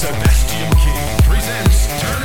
Sebastian King presents Turn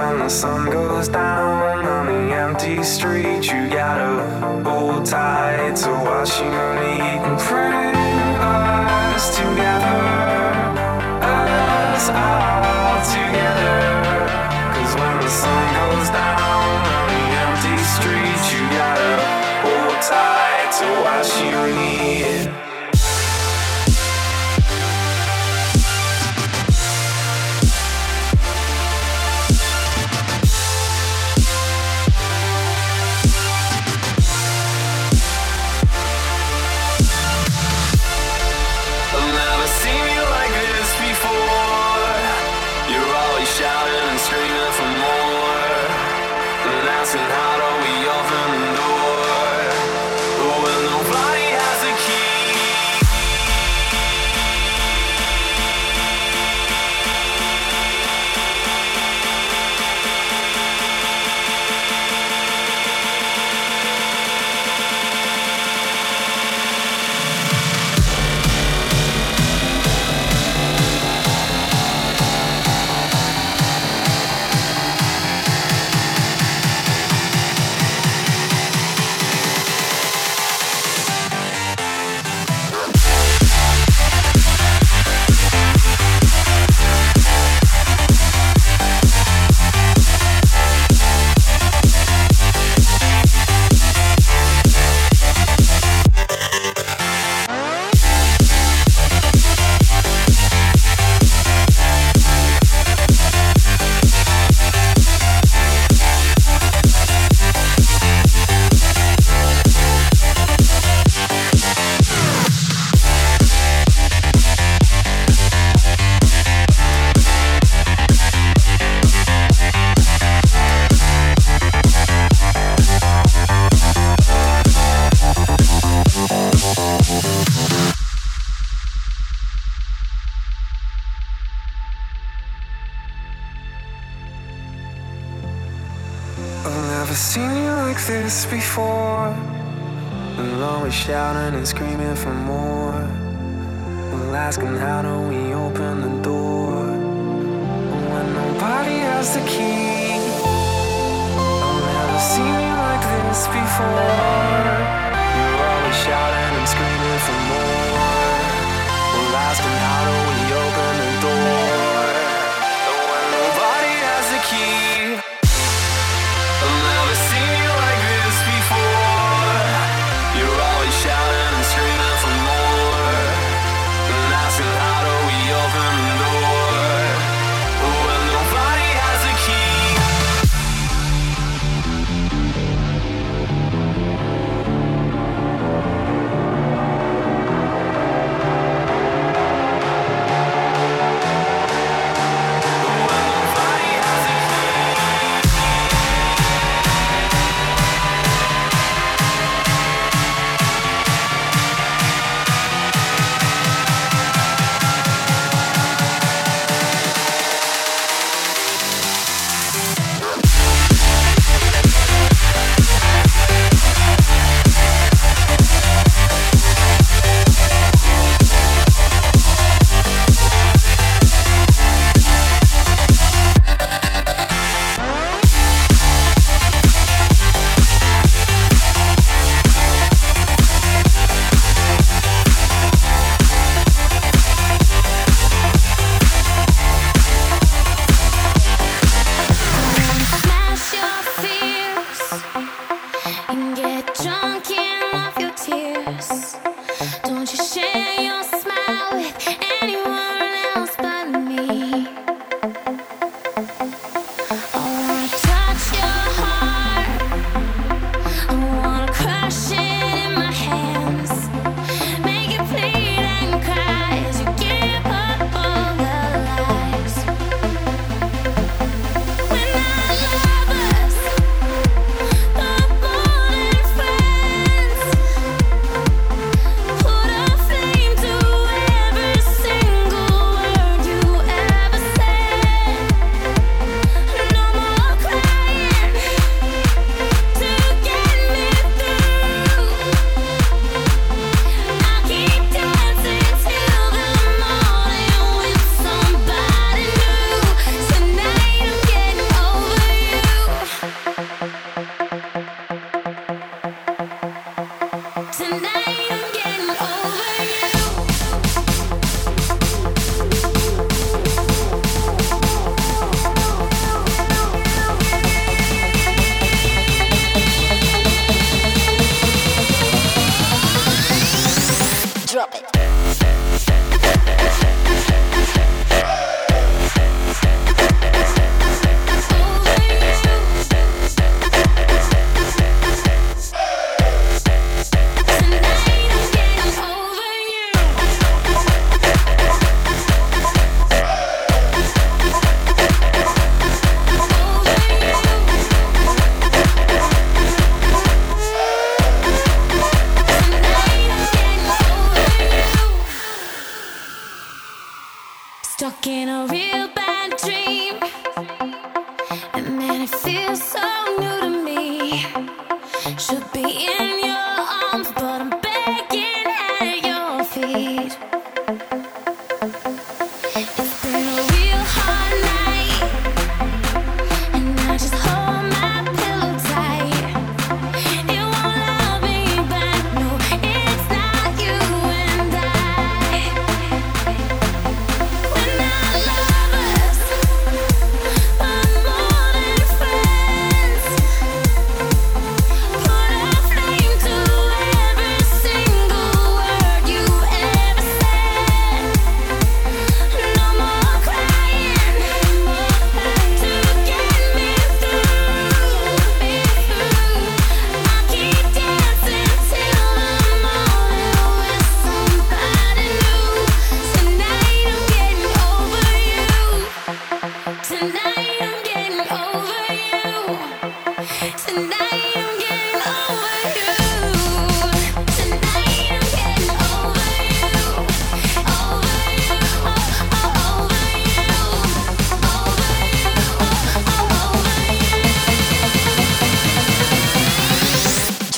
when the sun goes down on the empty street. You gotta hold tight to what you need and bring us together, us all together. Cause when the sun goes down on the empty street, you gotta hold tight to what you need.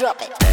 drop it.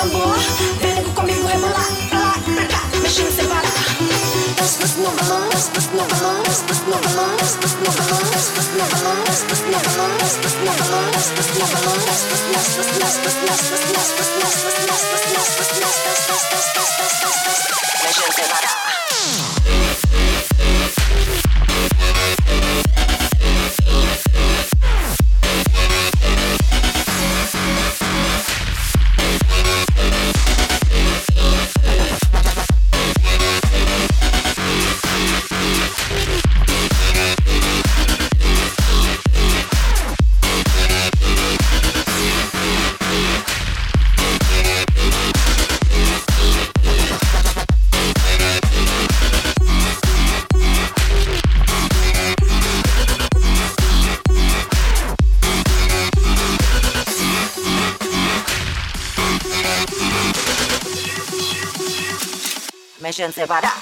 Tambor. Vem comigo rebolar, pra lá, pra cá, mexendo sem parar. Dança no balanço, dança no balanço, dança no balanço, dança no balanço, dança no balanço, dança no balanço, dança no balanço, dança no balanço, dança no balanço, dança no balanço, dança no balanço, dança no balanço, mexendo sem parar. Christian Cebada.